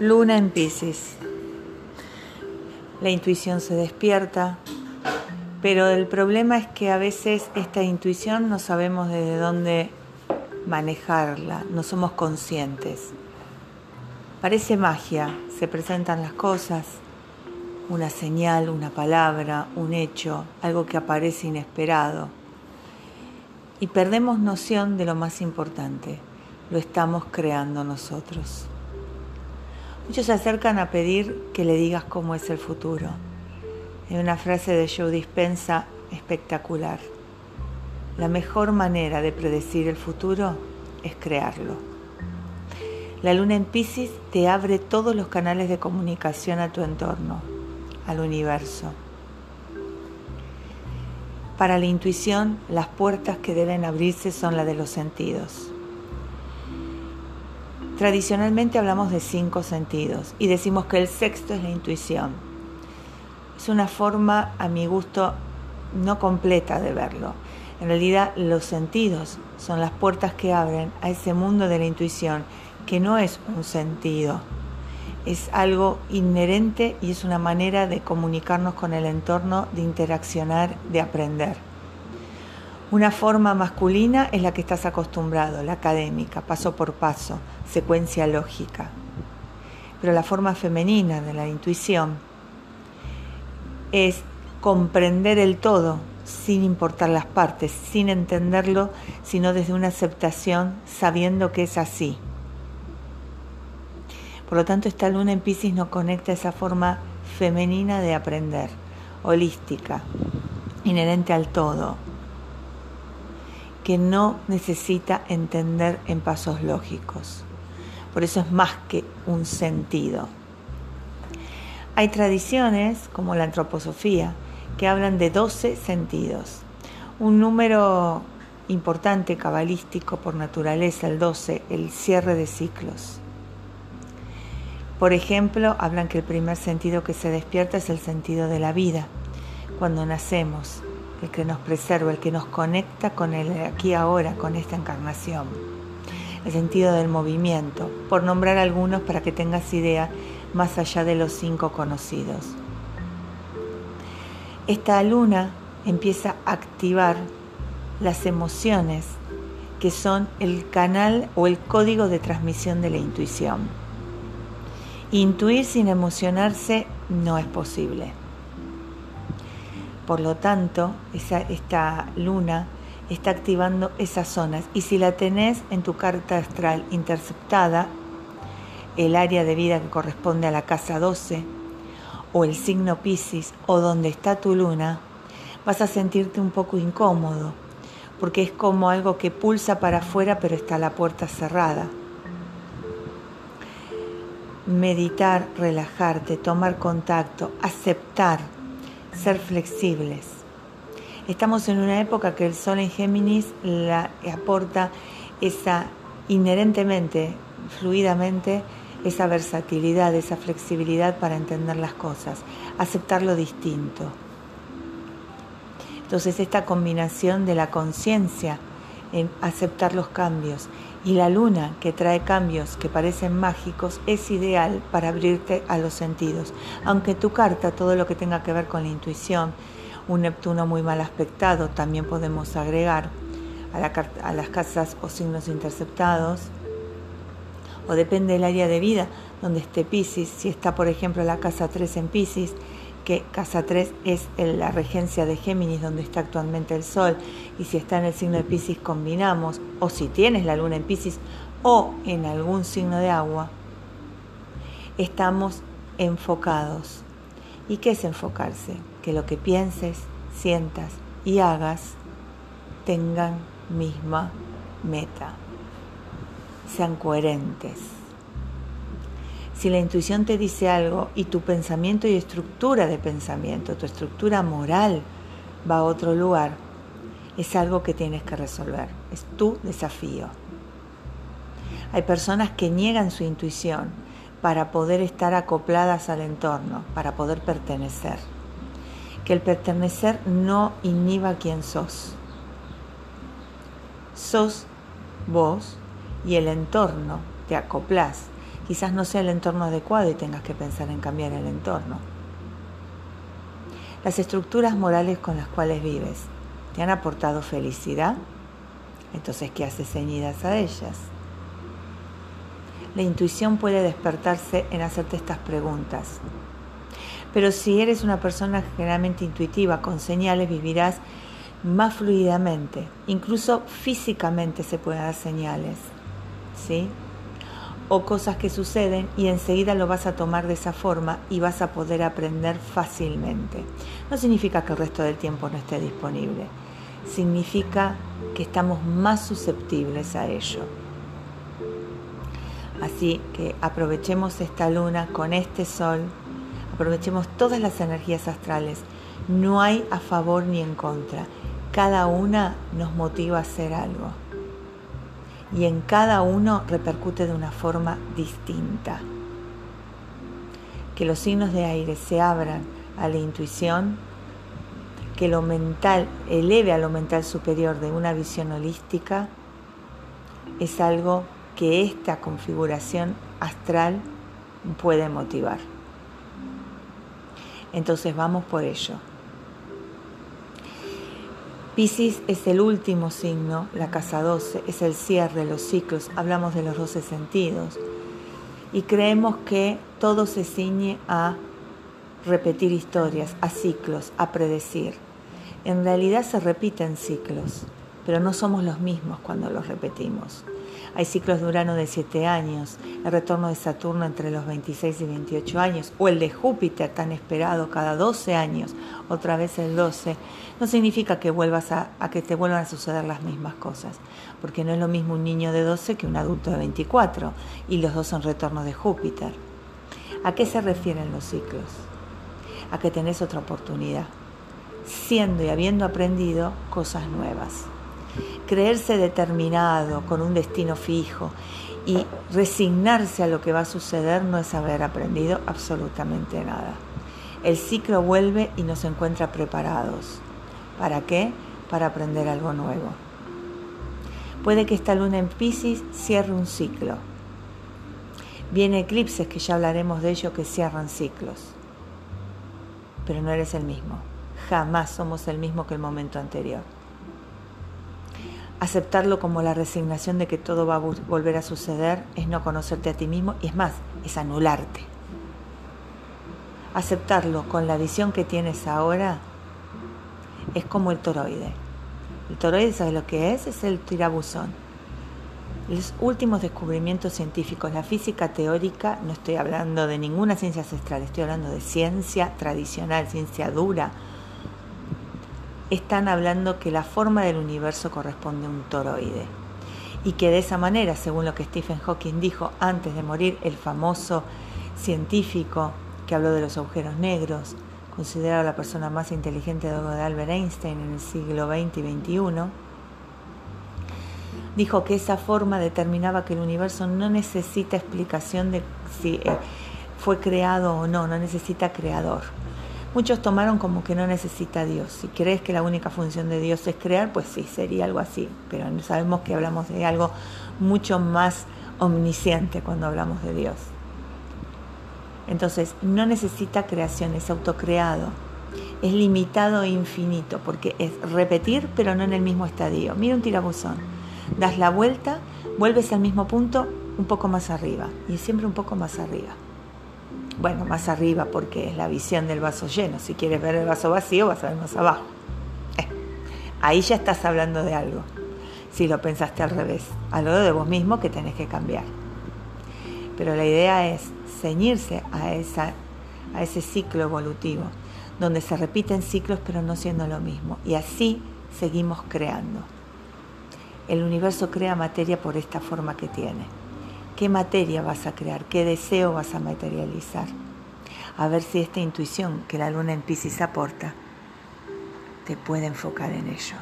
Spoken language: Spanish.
Luna en Pisces. La intuición se despierta, pero el problema es que a veces esta intuición no sabemos desde dónde manejarla, no somos conscientes. Parece magia, se presentan las cosas, una señal, una palabra, un hecho, algo que aparece inesperado. Y perdemos noción de lo más importante, lo estamos creando nosotros. Muchos se acercan a pedir que le digas cómo es el futuro. Hay una frase de Joe Dispensa espectacular. La mejor manera de predecir el futuro es crearlo. La luna en Pisces te abre todos los canales de comunicación a tu entorno, al universo. Para la intuición, las puertas que deben abrirse son las de los sentidos. Tradicionalmente hablamos de cinco sentidos y decimos que el sexto es la intuición. Es una forma, a mi gusto, no completa de verlo. En realidad los sentidos son las puertas que abren a ese mundo de la intuición, que no es un sentido, es algo inherente y es una manera de comunicarnos con el entorno, de interaccionar, de aprender. Una forma masculina es la que estás acostumbrado, la académica, paso por paso, secuencia lógica. Pero la forma femenina de la intuición es comprender el todo sin importar las partes, sin entenderlo, sino desde una aceptación sabiendo que es así. Por lo tanto, esta luna en Pisces nos conecta a esa forma femenina de aprender, holística, inherente al todo, que no necesita entender en pasos lógicos. Por eso es más que un sentido. Hay tradiciones, como la antroposofía, que hablan de 12 sentidos. Un número importante cabalístico por naturaleza, el 12, el cierre de ciclos. Por ejemplo, hablan que el primer sentido que se despierta es el sentido de la vida, cuando nacemos, el que nos preserva, el que nos conecta con el aquí ahora, con esta encarnación el sentido del movimiento, por nombrar algunos para que tengas idea más allá de los cinco conocidos. Esta luna empieza a activar las emociones que son el canal o el código de transmisión de la intuición. Intuir sin emocionarse no es posible. Por lo tanto, esta luna está activando esas zonas. Y si la tenés en tu carta astral interceptada, el área de vida que corresponde a la casa 12, o el signo Pisces, o donde está tu luna, vas a sentirte un poco incómodo, porque es como algo que pulsa para afuera, pero está la puerta cerrada. Meditar, relajarte, tomar contacto, aceptar, ser flexibles Estamos en una época que el Sol en Géminis la aporta esa inherentemente, fluidamente, esa versatilidad, esa flexibilidad para entender las cosas, aceptar lo distinto. Entonces esta combinación de la conciencia en aceptar los cambios y la luna que trae cambios que parecen mágicos es ideal para abrirte a los sentidos. Aunque tu carta, todo lo que tenga que ver con la intuición, un Neptuno muy mal aspectado también podemos agregar a, las casas o signos interceptados, o depende del área de vida donde esté Pisces, si está por ejemplo la casa 3 en Pisces, que casa 3 es la regencia de Géminis donde está actualmente el Sol, y si está en el signo de Pisces combinamos, o si tienes la luna en Pisces o en algún signo de agua, estamos enfocados. ¿Y qué es enfocarse? que lo que pienses, sientas y hagas tengan misma meta. Sean coherentes. Si la intuición te dice algo y tu pensamiento y estructura de pensamiento, tu estructura moral va a otro lugar, es algo que tienes que resolver. Es tu desafío. Hay personas que niegan su intuición para poder estar acopladas al entorno, para poder pertenecer que el pertenecer no inhiba quién sos. Sos vos y el entorno te acoplas Quizás no sea el entorno adecuado y tengas que pensar en cambiar el entorno. Las estructuras morales con las cuales vives, ¿te han aportado felicidad? Entonces, ¿qué haces ceñidas a ellas? La intuición puede despertarse en hacerte estas preguntas. Pero si eres una persona generalmente intuitiva, con señales vivirás más fluidamente. Incluso físicamente se pueden dar señales. ¿Sí? O cosas que suceden y enseguida lo vas a tomar de esa forma y vas a poder aprender fácilmente. No significa que el resto del tiempo no esté disponible, significa que estamos más susceptibles a ello. Así que aprovechemos esta luna con este sol, aprovechemos todas las energías astrales. No hay a favor ni en contra. Cada una nos motiva a hacer algo y en cada uno repercute de una forma distinta. Que los signos de aire se abran a la intuición, que lo mental eleve a lo mental superior de una visión holística, es algo que esta configuración astral puede motivar. Entonces vamos por ello. Piscis es el último signo, la casa 12, es el cierre, los ciclos, hablamos de los 12 sentidos. Y creemos que todo se ciñe a repetir historias, a ciclos, a predecir. En realidad se repiten ciclos, pero no somos los mismos cuando los repetimos. Hay ciclos de Urano de 7 años, el retorno de Saturno entre los 26 y 28 años, o el de Júpiter tan esperado cada 12 años, otra vez el 12. No significa que vuelvas a, a que te vuelvan a suceder las mismas cosas, porque no es lo mismo un niño de 12 que un adulto de 24, y los dos son retornos de Júpiter. ¿A qué se refieren los ciclos? A que tenés otra oportunidad, siendo y habiendo aprendido cosas nuevas creerse determinado con un destino fijo y resignarse a lo que va a suceder no es haber aprendido absolutamente nada. El ciclo vuelve y nos encuentra preparados. ¿Para qué? Para aprender algo nuevo. Puede que esta luna en Pisces cierre un ciclo. Viene eclipses, que ya hablaremos de ello, que cierran ciclos. Pero no eres el mismo. Jamás somos el mismo que el momento anterior aceptarlo como la resignación de que todo va a volver a suceder es no conocerte a ti mismo y es más, es anularte. Aceptarlo con la visión que tienes ahora es como el toroide. El toroide, ¿sabes lo que es? Es el tirabuzón. Los últimos descubrimientos científicos, la física teórica, no estoy hablando de ninguna ciencia ancestral, estoy hablando de ciencia tradicional, ciencia dura, están hablando que la forma del universo corresponde a un toroide y que de esa manera, según lo que Stephen Hawking dijo antes de morir, el famoso científico que habló de los agujeros negros, considerado la persona más inteligente de Albert Einstein en el siglo XX y XXI, dijo que esa forma determinaba que el universo no necesita explicación de si eh, fue creado o no, no necesita creador. Muchos tomaron como que no necesita Dios. Si crees que la única función de Dios es crear, pues sí, sería algo así. Pero sabemos que hablamos de algo mucho más omnisciente cuando hablamos de Dios. Entonces, no necesita creación, es autocreado. Es limitado e infinito, porque es repetir, pero no en el mismo estadio. Mira un tirabuzón. Das la vuelta, vuelves al mismo punto, un poco más arriba. Y siempre un poco más arriba bueno, más arriba porque es la visión del vaso lleno. Si quieres ver el vaso vacío, vas a ver más abajo. Eh, ahí ya estás hablando de algo. Si lo pensaste al revés, algo de vos mismo que tenés que cambiar. Pero la idea es ceñirse a, ese ciclo evolutivo, donde se repiten ciclos pero no siendo lo mismo. Y así seguimos creando. El universo crea materia por esta forma que tiene qué materia vas a crear, qué deseo vas a materializar. A ver si esta intuición que la luna en Pisces aporta te puede enfocar en ello.